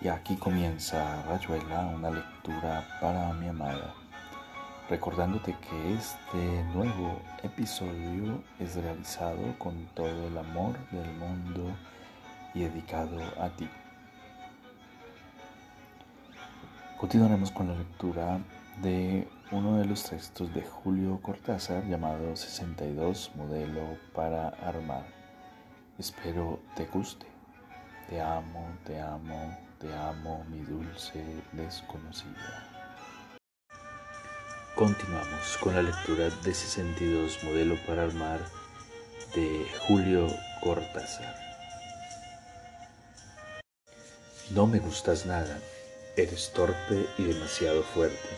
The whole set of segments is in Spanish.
Y aquí comienza Rayuela, una lectura para mi amada, recordándote que este nuevo episodio es realizado con todo el amor del mundo y dedicado a ti. Continuaremos con la lectura de uno de los textos de Julio Cortázar llamado 62 Modelo para Armar. Espero te guste. Te amo, te amo, te amo, mi dulce desconocida. Continuamos con la lectura de 62 Modelo para Armar de Julio Cortázar. No me gustas nada, eres torpe y demasiado fuerte,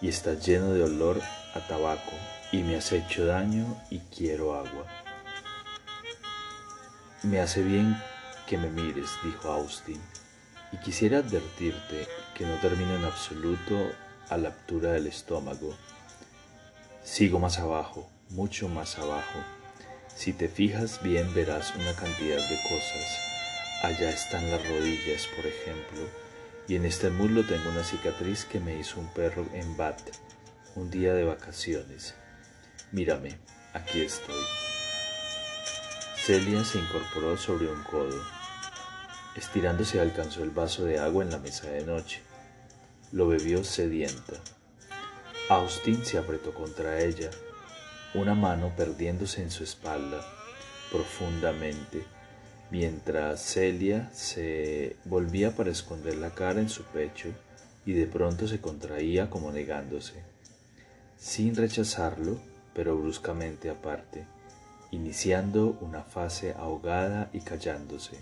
y estás lleno de olor a tabaco, y me has hecho daño y quiero agua. Me hace bien que me mires, dijo Austin y quisiera advertirte que no termino en absoluto a la altura del estómago. Sigo más abajo, mucho más abajo. Si te fijas bien verás una cantidad de cosas. Allá están las rodillas, por ejemplo, y en este muslo tengo una cicatriz que me hizo un perro en Bat, un día de vacaciones. Mírame, aquí estoy. Celia se incorporó sobre un codo. Estirándose alcanzó el vaso de agua en la mesa de noche. Lo bebió sedienta. Austin se apretó contra ella, una mano perdiéndose en su espalda profundamente, mientras Celia se volvía para esconder la cara en su pecho y de pronto se contraía como negándose, sin rechazarlo, pero bruscamente aparte, iniciando una fase ahogada y callándose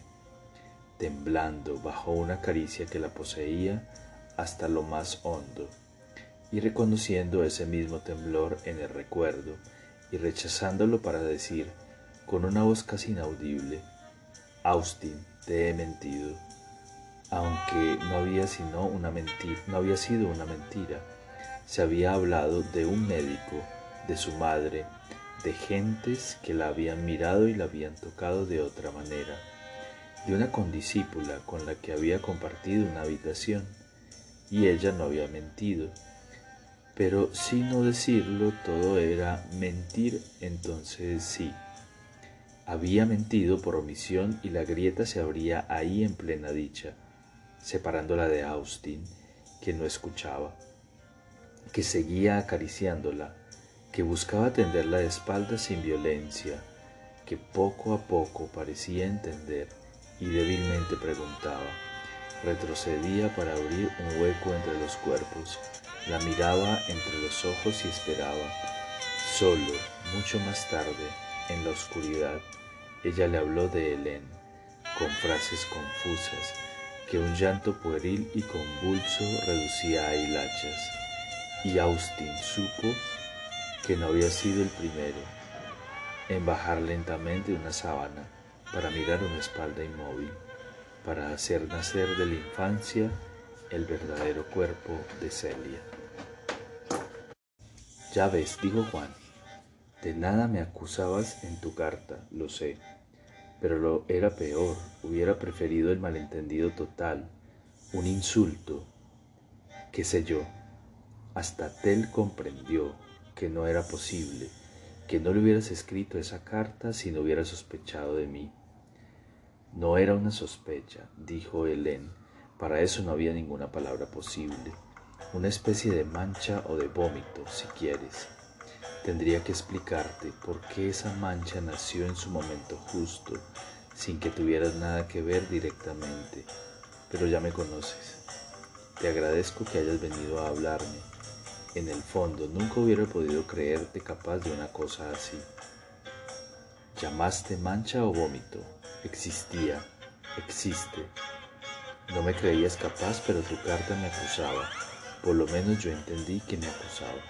temblando bajo una caricia que la poseía hasta lo más hondo, y reconociendo ese mismo temblor en el recuerdo, y rechazándolo para decir, con una voz casi inaudible, Austin, te he mentido, aunque no había, sino una mentira, no había sido una mentira, se había hablado de un médico, de su madre, de gentes que la habían mirado y la habían tocado de otra manera de una condiscípula con la que había compartido una habitación, y ella no había mentido. Pero sin no decirlo todo era mentir, entonces sí. Había mentido por omisión y la grieta se abría ahí en plena dicha, separándola de Austin, que no escuchaba, que seguía acariciándola, que buscaba tenderla de espaldas sin violencia, que poco a poco parecía entender y débilmente preguntaba. Retrocedía para abrir un hueco entre los cuerpos, la miraba entre los ojos y esperaba. Solo, mucho más tarde, en la oscuridad, ella le habló de Helen, con frases confusas, que un llanto pueril y convulso reducía a hilachas, y Austin supo que no había sido el primero en bajar lentamente una sábana para mirar una espalda inmóvil, para hacer nacer de la infancia el verdadero cuerpo de Celia. Ya ves, dijo Juan, de nada me acusabas en tu carta, lo sé, pero lo era peor, hubiera preferido el malentendido total, un insulto, qué sé yo. Hasta Tel comprendió que no era posible, que no le hubieras escrito esa carta si no hubieras sospechado de mí. No era una sospecha, dijo Helen. Para eso no había ninguna palabra posible. Una especie de mancha o de vómito, si quieres. Tendría que explicarte por qué esa mancha nació en su momento justo, sin que tuvieras nada que ver directamente. Pero ya me conoces. Te agradezco que hayas venido a hablarme. En el fondo, nunca hubiera podido creerte capaz de una cosa así. ¿Llamaste mancha o vómito? Existía, existe. No me creías capaz, pero tu carta me acusaba. Por lo menos yo entendí que me acusaba.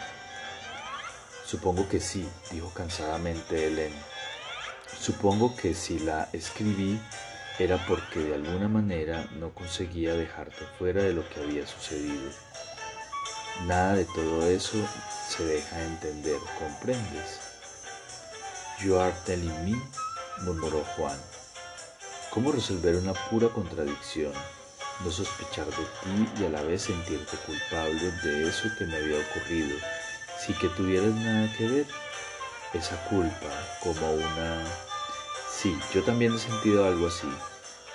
Supongo que sí, dijo cansadamente Helen. Supongo que si la escribí era porque de alguna manera no conseguía dejarte fuera de lo que había sucedido. Nada de todo eso se deja entender, ¿comprendes? You are telling me, murmuró Juan. ¿Cómo resolver una pura contradicción? no sospechar de ti y a la vez sentirte culpable de eso que me había ocurrido, sin que tuvieras nada que ver. Esa culpa como una... Sí, yo también he sentido algo así,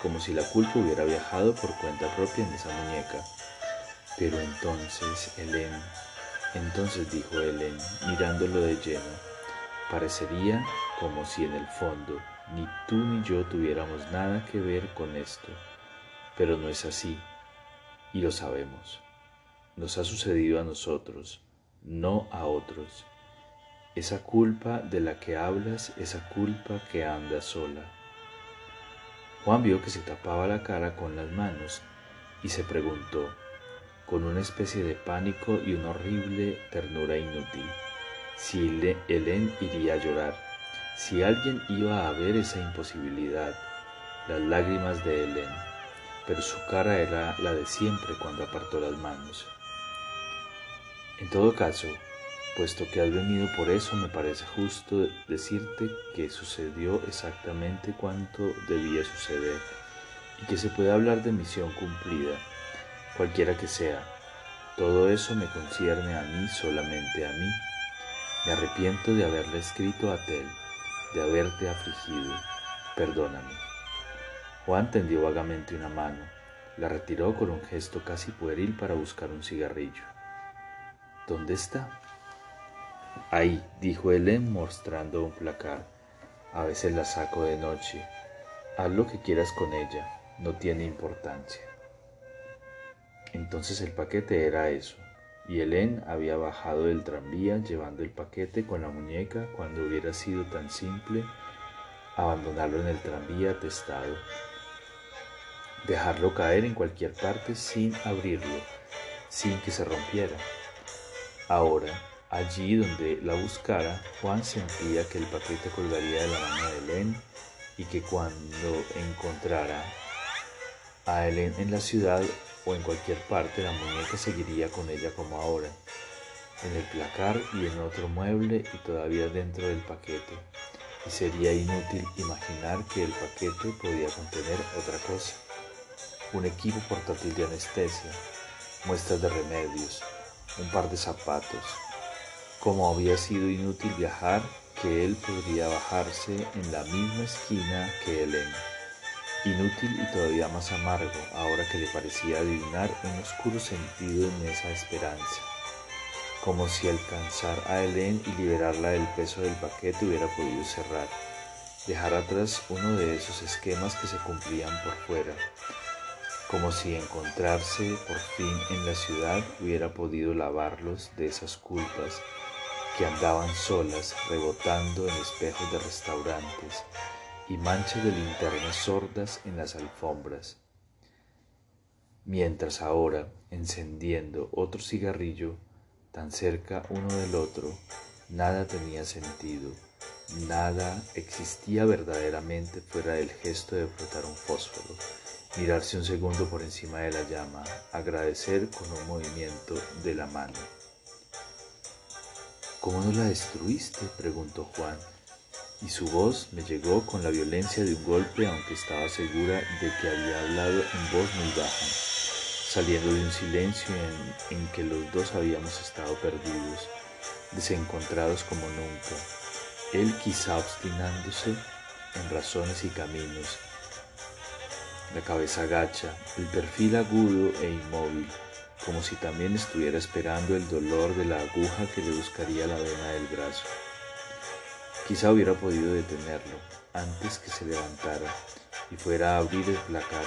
como si la culpa hubiera viajado por cuenta propia en esa muñeca. Pero entonces, Helen, entonces dijo Helen, mirándolo de lleno, parecería como si en el fondo ni tú ni yo tuviéramos nada que ver con esto. Pero no es así, y lo sabemos. Nos ha sucedido a nosotros, no a otros. Esa culpa de la que hablas, esa culpa que anda sola. Juan vio que se tapaba la cara con las manos y se preguntó, con una especie de pánico y una horrible ternura inútil, si Helen iría a llorar, si alguien iba a ver esa imposibilidad, las lágrimas de Helen pero su cara era la de siempre cuando apartó las manos. En todo caso, puesto que has venido por eso, me parece justo decirte que sucedió exactamente cuanto debía suceder y que se puede hablar de misión cumplida, cualquiera que sea. Todo eso me concierne a mí, solamente a mí. Me arrepiento de haberle escrito a Tel, de haberte afligido. Perdóname. Juan tendió vagamente una mano, la retiró con un gesto casi pueril para buscar un cigarrillo. ¿Dónde está? Ahí, dijo Helen mostrando un placar. A veces la saco de noche. Haz lo que quieras con ella, no tiene importancia. Entonces el paquete era eso, y Helen había bajado del tranvía llevando el paquete con la muñeca cuando hubiera sido tan simple abandonarlo en el tranvía atestado dejarlo caer en cualquier parte sin abrirlo, sin que se rompiera. Ahora, allí donde la buscara, Juan sentía que el paquete colgaría de la mano de Helen y que cuando encontrara a Helen en la ciudad o en cualquier parte, la muñeca seguiría con ella como ahora, en el placar y en otro mueble y todavía dentro del paquete. Y sería inútil imaginar que el paquete podía contener otra cosa un equipo portátil de anestesia, muestras de remedios, un par de zapatos. Como había sido inútil viajar, que él podría bajarse en la misma esquina que Elena. Inútil y todavía más amargo, ahora que le parecía adivinar un oscuro sentido en esa esperanza. Como si alcanzar a Helen y liberarla del peso del paquete hubiera podido cerrar, dejar atrás uno de esos esquemas que se cumplían por fuera, como si encontrarse por fin en la ciudad hubiera podido lavarlos de esas culpas que andaban solas rebotando en espejos de restaurantes y manchas de linternas sordas en las alfombras. Mientras ahora, encendiendo otro cigarrillo, tan cerca uno del otro, nada tenía sentido, nada existía verdaderamente fuera del gesto de frotar un fósforo mirarse un segundo por encima de la llama, agradecer con un movimiento de la mano. ¿Cómo no la destruiste? preguntó Juan, y su voz me llegó con la violencia de un golpe, aunque estaba segura de que había hablado en voz muy baja, saliendo de un silencio en, en que los dos habíamos estado perdidos, desencontrados como nunca, él quizá obstinándose en razones y caminos, la cabeza gacha, el perfil agudo e inmóvil, como si también estuviera esperando el dolor de la aguja que le buscaría la vena del brazo. Quizá hubiera podido detenerlo antes que se levantara y fuera a abrir el placar,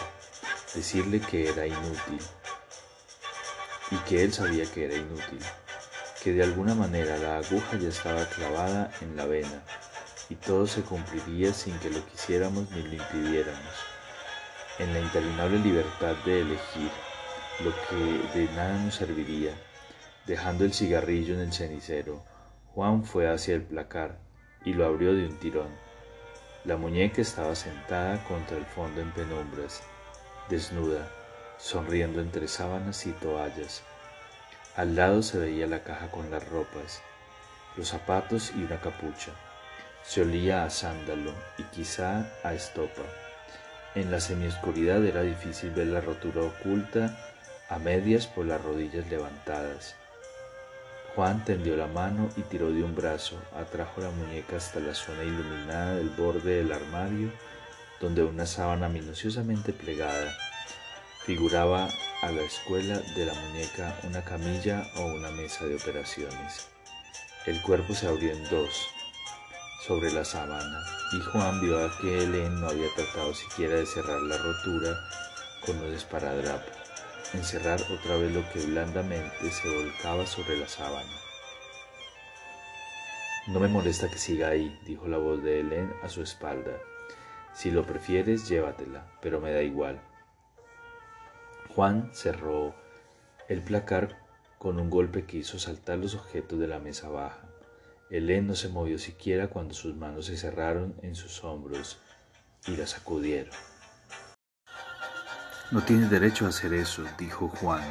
decirle que era inútil y que él sabía que era inútil, que de alguna manera la aguja ya estaba clavada en la vena y todo se cumpliría sin que lo quisiéramos ni lo impidiéramos en la interminable libertad de elegir lo que de nada nos serviría. Dejando el cigarrillo en el cenicero, Juan fue hacia el placar y lo abrió de un tirón. La muñeca estaba sentada contra el fondo en penumbras, desnuda, sonriendo entre sábanas y toallas. Al lado se veía la caja con las ropas, los zapatos y una capucha. Se olía a sándalo y quizá a estopa. En la semioscuridad era difícil ver la rotura oculta a medias por las rodillas levantadas. Juan tendió la mano y tiró de un brazo, atrajo la muñeca hasta la zona iluminada del borde del armario, donde una sábana minuciosamente plegada figuraba a la escuela de la muñeca una camilla o una mesa de operaciones. El cuerpo se abrió en dos sobre la sábana y Juan vio que Helen no había tratado siquiera de cerrar la rotura con un esparadrapo encerrar otra vez lo que blandamente se volcaba sobre la sábana. No me molesta que siga ahí, dijo la voz de Helen a su espalda. Si lo prefieres, llévatela, pero me da igual. Juan cerró el placar con un golpe que hizo saltar los objetos de la mesa baja. Helen no se movió siquiera cuando sus manos se cerraron en sus hombros y la sacudieron. No tienes derecho a hacer eso, dijo Juan.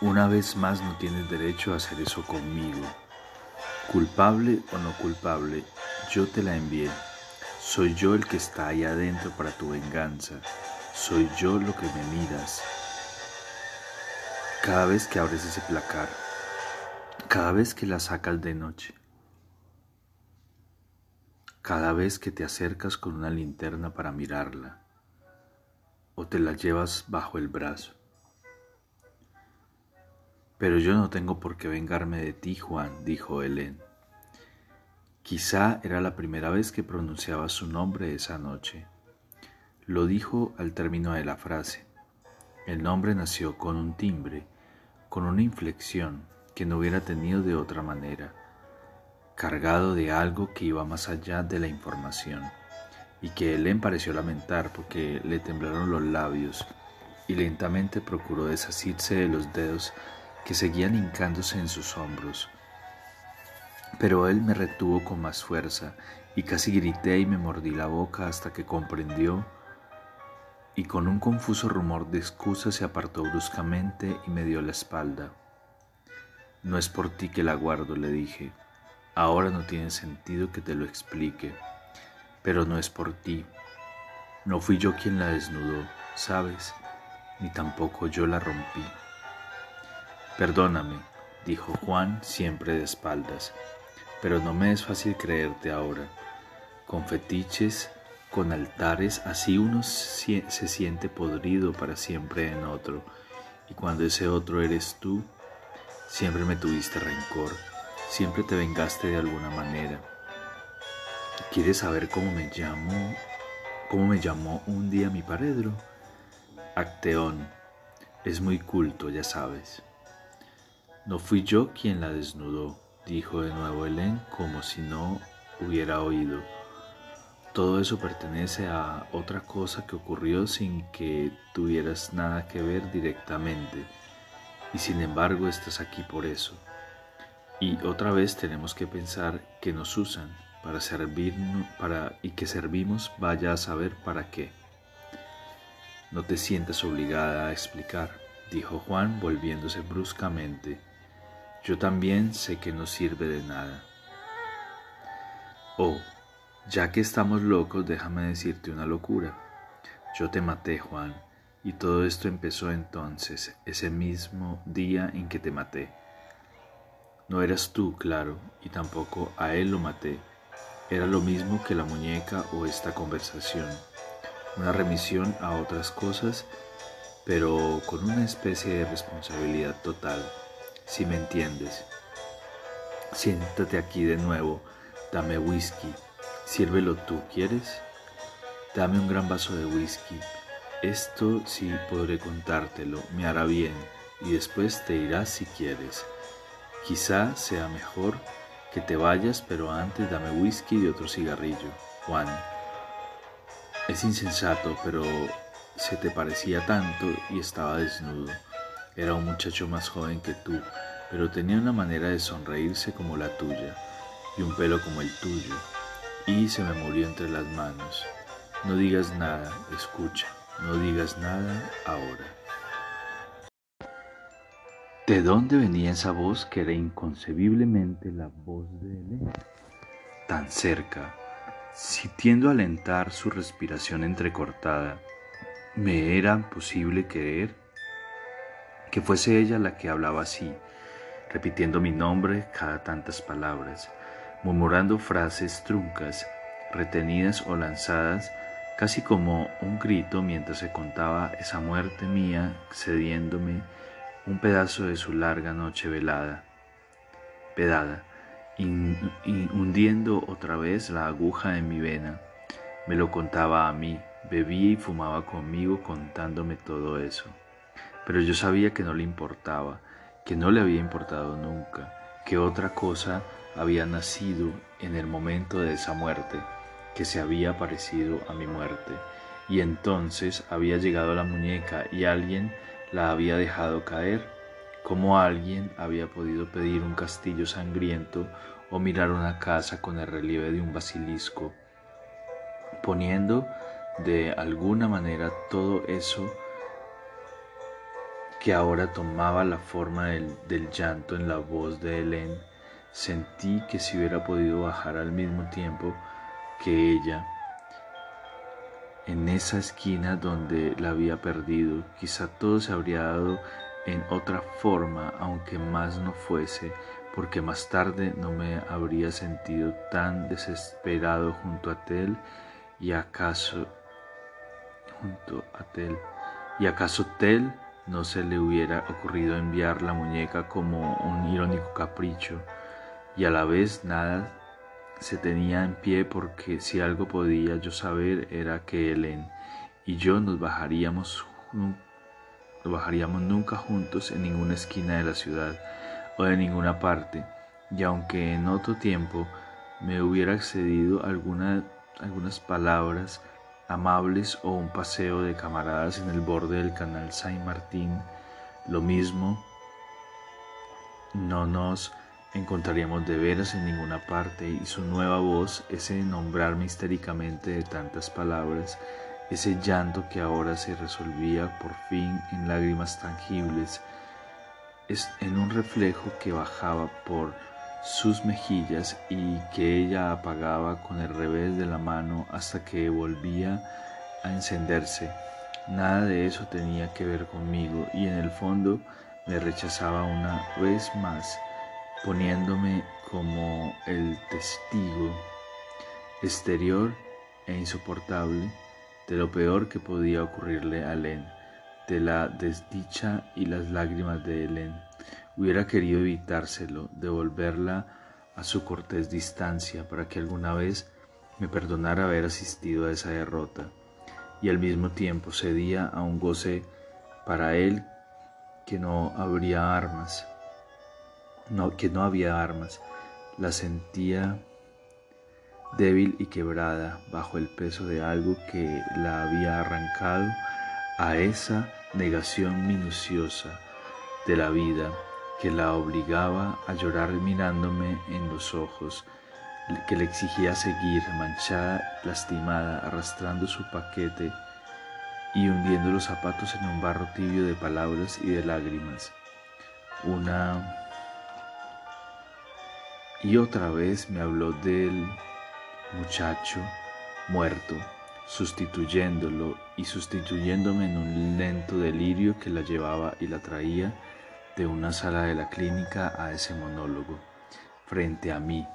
Una vez más no tienes derecho a hacer eso conmigo. Culpable o no culpable, yo te la envié. Soy yo el que está ahí adentro para tu venganza. Soy yo lo que me miras. Cada vez que abres ese placar, cada vez que la sacas de noche, cada vez que te acercas con una linterna para mirarla, o te la llevas bajo el brazo. Pero yo no tengo por qué vengarme de ti, Juan, dijo Helen. Quizá era la primera vez que pronunciaba su nombre esa noche. Lo dijo al término de la frase. El nombre nació con un timbre, con una inflexión que no hubiera tenido de otra manera, cargado de algo que iba más allá de la información y que Helen pareció lamentar porque le temblaron los labios y lentamente procuró desasirse de los dedos que seguían hincándose en sus hombros. Pero él me retuvo con más fuerza y casi grité y me mordí la boca hasta que comprendió y con un confuso rumor de excusa se apartó bruscamente y me dio la espalda. No es por ti que la guardo, le dije. Ahora no tiene sentido que te lo explique pero no es por ti. No fui yo quien la desnudó, ¿sabes? Ni tampoco yo la rompí. Perdóname, dijo Juan siempre de espaldas, pero no me es fácil creerte ahora. Con fetiches, con altares, así uno se siente podrido para siempre en otro, y cuando ese otro eres tú, siempre me tuviste rencor, siempre te vengaste de alguna manera ¿Quieres saber cómo me llamo? ¿Cómo me llamó un día mi paredro? Acteón. Es muy culto, ya sabes. No fui yo quien la desnudó, dijo de nuevo Helen como si no hubiera oído. Todo eso pertenece a otra cosa que ocurrió sin que tuvieras nada que ver directamente, y sin embargo estás aquí por eso. Y otra vez tenemos que pensar que nos usan para servirnos para, y que servimos vaya a saber para qué. No te sientas obligada a explicar, dijo Juan volviéndose bruscamente. Yo también sé que no sirve de nada. Oh, ya que estamos locos, déjame decirte una locura. Yo te maté, Juan, y todo esto empezó entonces, ese mismo día en que te maté. No eras tú, claro, y tampoco a él lo maté era lo mismo que la muñeca o esta conversación, una remisión a otras cosas, pero con una especie de responsabilidad total, si me entiendes. Siéntate aquí de nuevo, dame whisky, sírvelo tú, ¿quieres? Dame un gran vaso de whisky. Esto sí podré contártelo, me hará bien, y después te irás si quieres. Quizá sea mejor que te vayas, pero antes dame whisky y otro cigarrillo, Juan. Es insensato, pero se te parecía tanto y estaba desnudo. Era un muchacho más joven que tú, pero tenía una manera de sonreírse como la tuya y un pelo como el tuyo. Y se me murió entre las manos. No digas nada, escucha, no digas nada ahora. ¿De dónde venía esa voz que era inconcebiblemente la voz de Elena? Tan cerca, Sintiendo alentar su respiración entrecortada, ¿me era posible creer que fuese ella la que hablaba así, repitiendo mi nombre cada tantas palabras, murmurando frases truncas, retenidas o lanzadas, casi como un grito mientras se contaba esa muerte mía, cediéndome un pedazo de su larga noche velada, pedada, y hundiendo otra vez la aguja en mi vena. Me lo contaba a mí, bebía y fumaba conmigo contándome todo eso. Pero yo sabía que no le importaba, que no le había importado nunca, que otra cosa había nacido en el momento de esa muerte, que se había parecido a mi muerte, y entonces había llegado la muñeca y alguien la había dejado caer cómo alguien había podido pedir un castillo sangriento o mirar una casa con el relieve de un basilisco, poniendo de alguna manera todo eso que ahora tomaba la forma del, del llanto en la voz de Helen, sentí que si hubiera podido bajar al mismo tiempo que ella, en esa esquina donde la había perdido, quizá todo se habría dado en otra forma, aunque más no fuese, porque más tarde no me habría sentido tan desesperado junto a Tel y acaso junto a Tel. Y acaso Tel no se le hubiera ocurrido enviar la muñeca como un irónico capricho y a la vez nada se tenía en pie porque si algo podía yo saber era que Helen y yo nos bajaríamos no bajaríamos nunca juntos en ninguna esquina de la ciudad o de ninguna parte, y aunque en otro tiempo me hubiera accedido alguna, algunas palabras amables o un paseo de camaradas en el borde del canal Saint Martín, lo mismo no nos encontraríamos de veras en ninguna parte y su nueva voz, ese nombrarme histéricamente de tantas palabras, ese llanto que ahora se resolvía por fin en lágrimas tangibles, es en un reflejo que bajaba por sus mejillas y que ella apagaba con el revés de la mano hasta que volvía a encenderse. Nada de eso tenía que ver conmigo y en el fondo me rechazaba una vez más, poniéndome como el testigo exterior e insoportable de lo peor que podía ocurrirle a Helen, de la desdicha y las lágrimas de Helen. Hubiera querido evitárselo, devolverla a su cortés distancia para que alguna vez me perdonara haber asistido a esa derrota, y al mismo tiempo cedía a un goce para él que no habría armas, no, que no había armas, la sentía débil y quebrada bajo el peso de algo que la había arrancado a esa negación minuciosa de la vida que la obligaba a llorar mirándome en los ojos, que le exigía seguir manchada, lastimada, arrastrando su paquete y hundiendo los zapatos en un barro tibio de palabras y de lágrimas. Una y otra vez me habló del muchacho muerto, sustituyéndolo y sustituyéndome en un lento delirio que la llevaba y la traía de una sala de la clínica a ese monólogo. Frente a mí,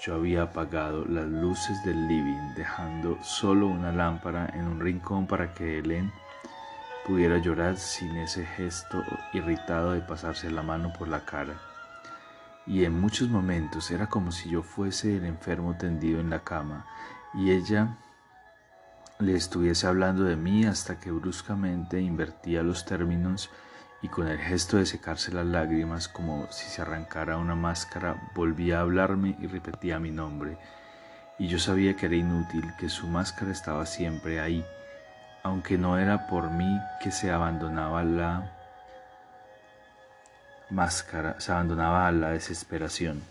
yo había apagado las luces del living, dejando solo una lámpara en un rincón para que Helen pudiera llorar sin ese gesto irritado de pasarse la mano por la cara y en muchos momentos era como si yo fuese el enfermo tendido en la cama y ella le estuviese hablando de mí hasta que bruscamente invertía los términos y con el gesto de secarse las lágrimas como si se arrancara una máscara volvía a hablarme y repetía mi nombre. Y yo sabía que era inútil, que su máscara estaba siempre ahí, aunque no era por mí que se abandonaba la máscara se abandonaba a la desesperación.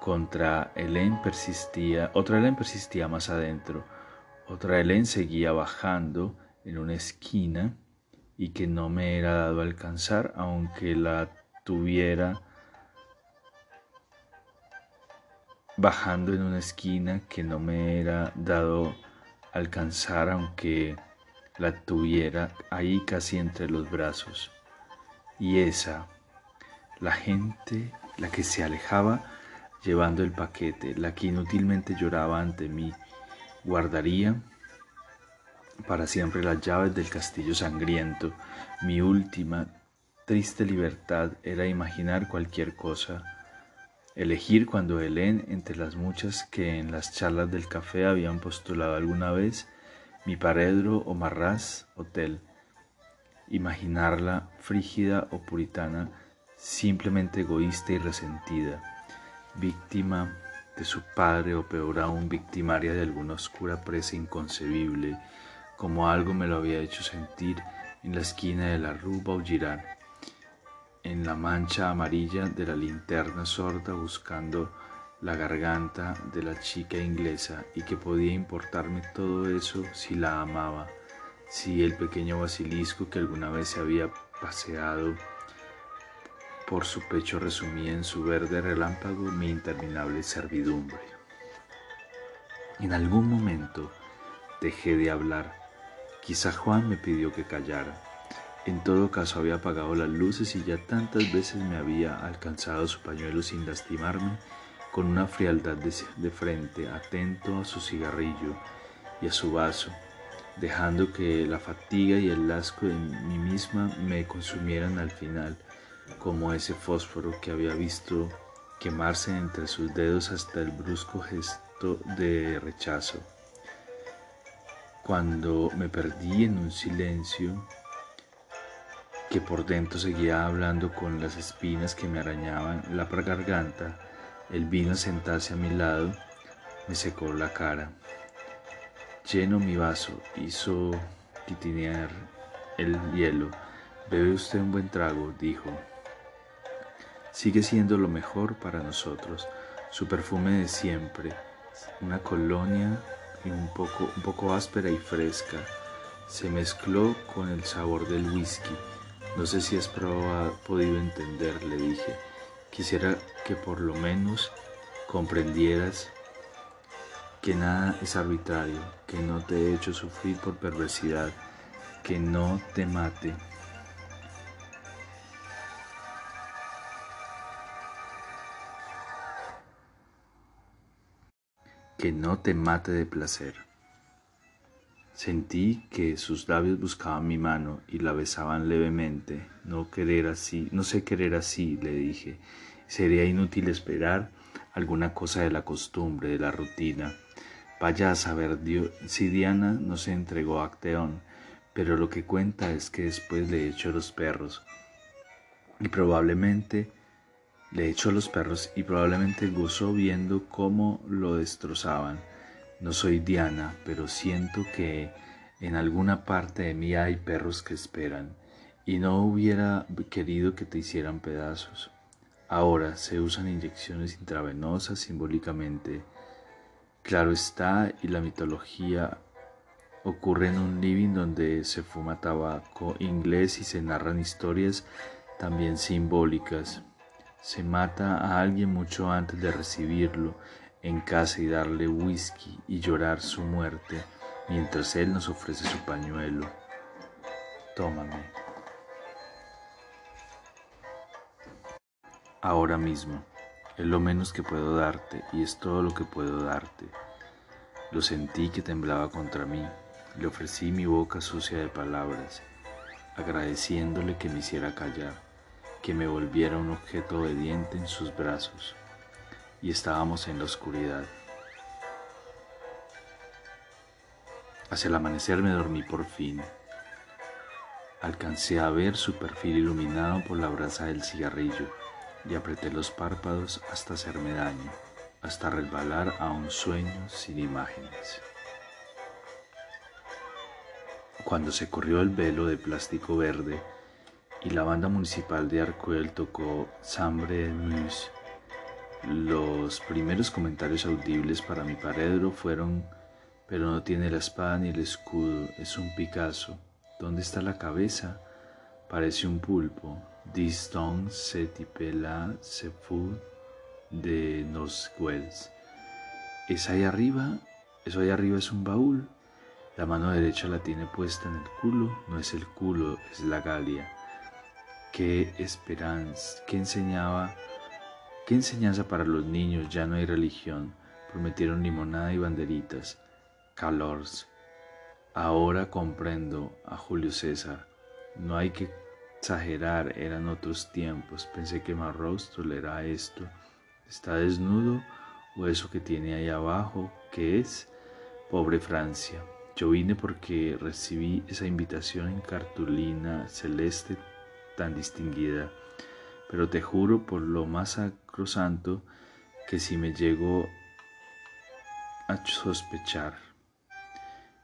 Contra Helen persistía, otra Helen persistía más adentro, otra Helen seguía bajando en una esquina y que no me era dado alcanzar aunque la tuviera bajando en una esquina que no me era dado alcanzar aunque la tuviera ahí casi entre los brazos. Y esa, la gente, la que se alejaba llevando el paquete, la que inútilmente lloraba ante mí, guardaría para siempre las llaves del castillo sangriento. Mi última triste libertad era imaginar cualquier cosa, elegir cuando Helen, entre las muchas que en las charlas del café habían postulado alguna vez, mi paredro o marraz hotel, imaginarla frígida o puritana, simplemente egoísta y resentida, víctima de su padre o peor aún victimaria de alguna oscura presa inconcebible, como algo me lo había hecho sentir en la esquina de la Rue Vaugirard, en la mancha amarilla de la linterna sorda buscando la garganta de la chica inglesa y que podía importarme todo eso si la amaba, si el pequeño basilisco que alguna vez se había paseado por su pecho resumía en su verde relámpago mi interminable servidumbre. En algún momento dejé de hablar. Quizá Juan me pidió que callara. En todo caso había apagado las luces y ya tantas veces me había alcanzado su pañuelo sin lastimarme con una frialdad de, frente, atento a su cigarrillo y a su vaso, dejando que la fatiga y el asco de mí misma me consumieran al final, como ese fósforo que había visto quemarse entre sus dedos hasta el brusco gesto de rechazo. Cuando me perdí en un silencio que por dentro seguía hablando con las espinas que me arañaban la garganta, él vino sentarse a mi lado, me secó la cara. Lleno mi vaso, hizo titinear el hielo. Bebe usted un buen trago, dijo. Sigue siendo lo mejor para nosotros. Su perfume de siempre, una colonia y un poco, un poco áspera y fresca, se mezcló con el sabor del whisky. No sé si has podido entender, le dije. Quisiera que por lo menos comprendieras que nada es arbitrario, que no te he hecho sufrir por perversidad, que no te mate. Que no te mate de placer. Sentí que sus labios buscaban mi mano y la besaban levemente. No querer así, no sé querer así, le dije. Sería inútil esperar alguna cosa de la costumbre, de la rutina. Vaya a saber si Diana no se entregó a Acteón, pero lo que cuenta es que después le echó los perros. Y probablemente le echó a los perros y probablemente gozó viendo cómo lo destrozaban no soy Diana, pero siento que en alguna parte de mí hay perros que esperan y no hubiera querido que te hicieran pedazos. Ahora se usan inyecciones intravenosas simbólicamente. Claro está, y la mitología ocurre en un living donde se fuma tabaco inglés y se narran historias también simbólicas. Se mata a alguien mucho antes de recibirlo en casa y darle whisky y llorar su muerte mientras Él nos ofrece su pañuelo. Tómame. Ahora mismo, es lo menos que puedo darte y es todo lo que puedo darte. Lo sentí que temblaba contra mí. Le ofrecí mi boca sucia de palabras, agradeciéndole que me hiciera callar, que me volviera un objeto obediente en sus brazos y estábamos en la oscuridad. Hacia el amanecer me dormí por fin. Alcancé a ver su perfil iluminado por la brasa del cigarrillo y apreté los párpados hasta hacerme daño, hasta resbalar a un sueño sin imágenes. Cuando se corrió el velo de plástico verde y la banda municipal de Arcuel tocó Sambre de Muse, los primeros comentarios audibles para mi paredro fueron, pero no tiene la espada ni el escudo, es un Picasso. ¿Dónde está la cabeza? Parece un pulpo. Dis donc se type se fout de nos gueules. ¿Es ahí arriba? ¿Eso ahí arriba es un baúl? La mano derecha la tiene puesta en el culo, no es el culo, es la galia. Qué esperanza, qué enseñaba, qué enseñanza para los niños, ya no hay religión. Prometieron limonada y banderitas, calors. Ahora comprendo a Julio César. No hay que exagerar, eran otros tiempos. Pensé que Marrose tolera esto. ¿Está desnudo? ¿O eso que tiene ahí abajo? ¿Qué es? Pobre Francia. Yo vine porque recibí esa invitación en cartulina celeste tan distinguida, pero te juro por lo más sacrosanto que si me llego a sospechar.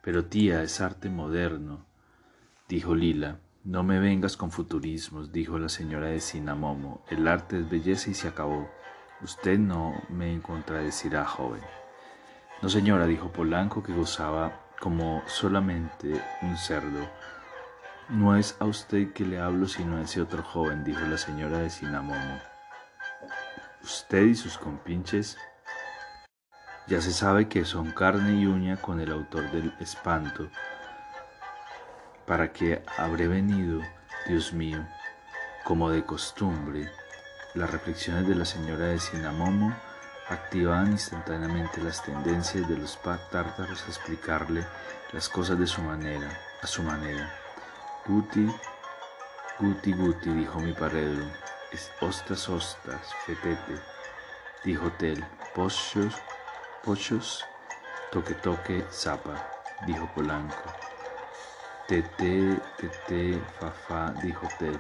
Pero tía, es arte moderno, dijo Lila. No me vengas con futurismos, dijo la señora de Sinamomo. El arte es belleza y se acabó. Usted no me contradecirá, joven. No, señora, dijo Polanco, que gozaba como solamente un cerdo. No es a usted que le hablo, sino a ese otro joven, dijo la señora de Sinamomo. Usted y sus compinches ya se sabe que son carne y uña con el autor del espanto. ¿Para qué habré venido, Dios mío? Como de costumbre, las reflexiones de la señora de Sinamomo activaban instantáneamente las tendencias de los tártaros a explicarle las cosas de su manera, a su manera. Guti, guti, guti, dijo mi paredro. Es ostas, ostas, fetete, dijo Tel. Pochos, pochos, toque, toque, zapa, dijo Polanco. Tete, tete, fa, fa, dijo Tel.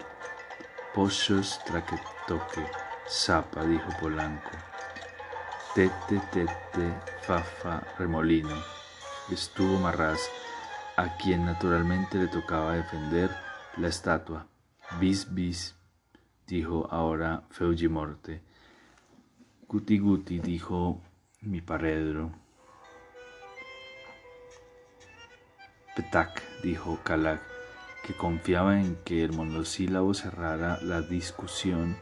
Pochos, traque, toque, zapa, dijo Polanco. Tete, tete, fa, fa, remolino. Estuvo Marraz a quien naturalmente le tocaba defender la estatua. Bis, bis, dijo ahora Feugimorte. Guti, guti, dijo mi paredro. Petak, dijo Kalak, que confiaba en que el monosílabo cerrara la discusión.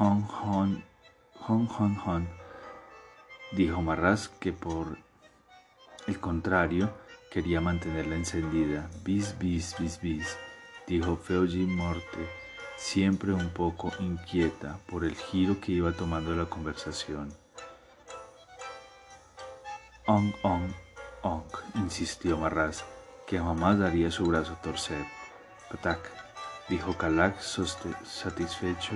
Hon, hon, hon, hon, hon, dijo Marraz, que por el contrario, Quería mantenerla encendida. Bis, bis, bis, bis, dijo Feuji Morte, siempre un poco inquieta por el giro que iba tomando la conversación. Ong, ong, ong, insistió Marraz, que jamás daría su brazo a torcer. Patak, dijo Kalak satisfecho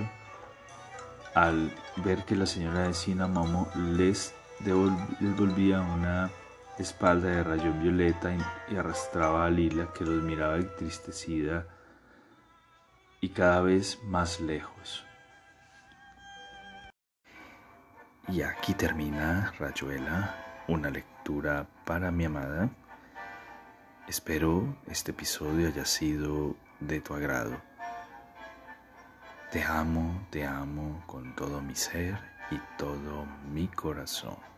al ver que la señora de Sinamomo les devolvía una espalda de rayón violeta y arrastraba a Lila que los miraba entristecida y cada vez más lejos. Y aquí termina Rayuela, una lectura para mi amada. Espero este episodio haya sido de tu agrado. Te amo, te amo con todo mi ser y todo mi corazón.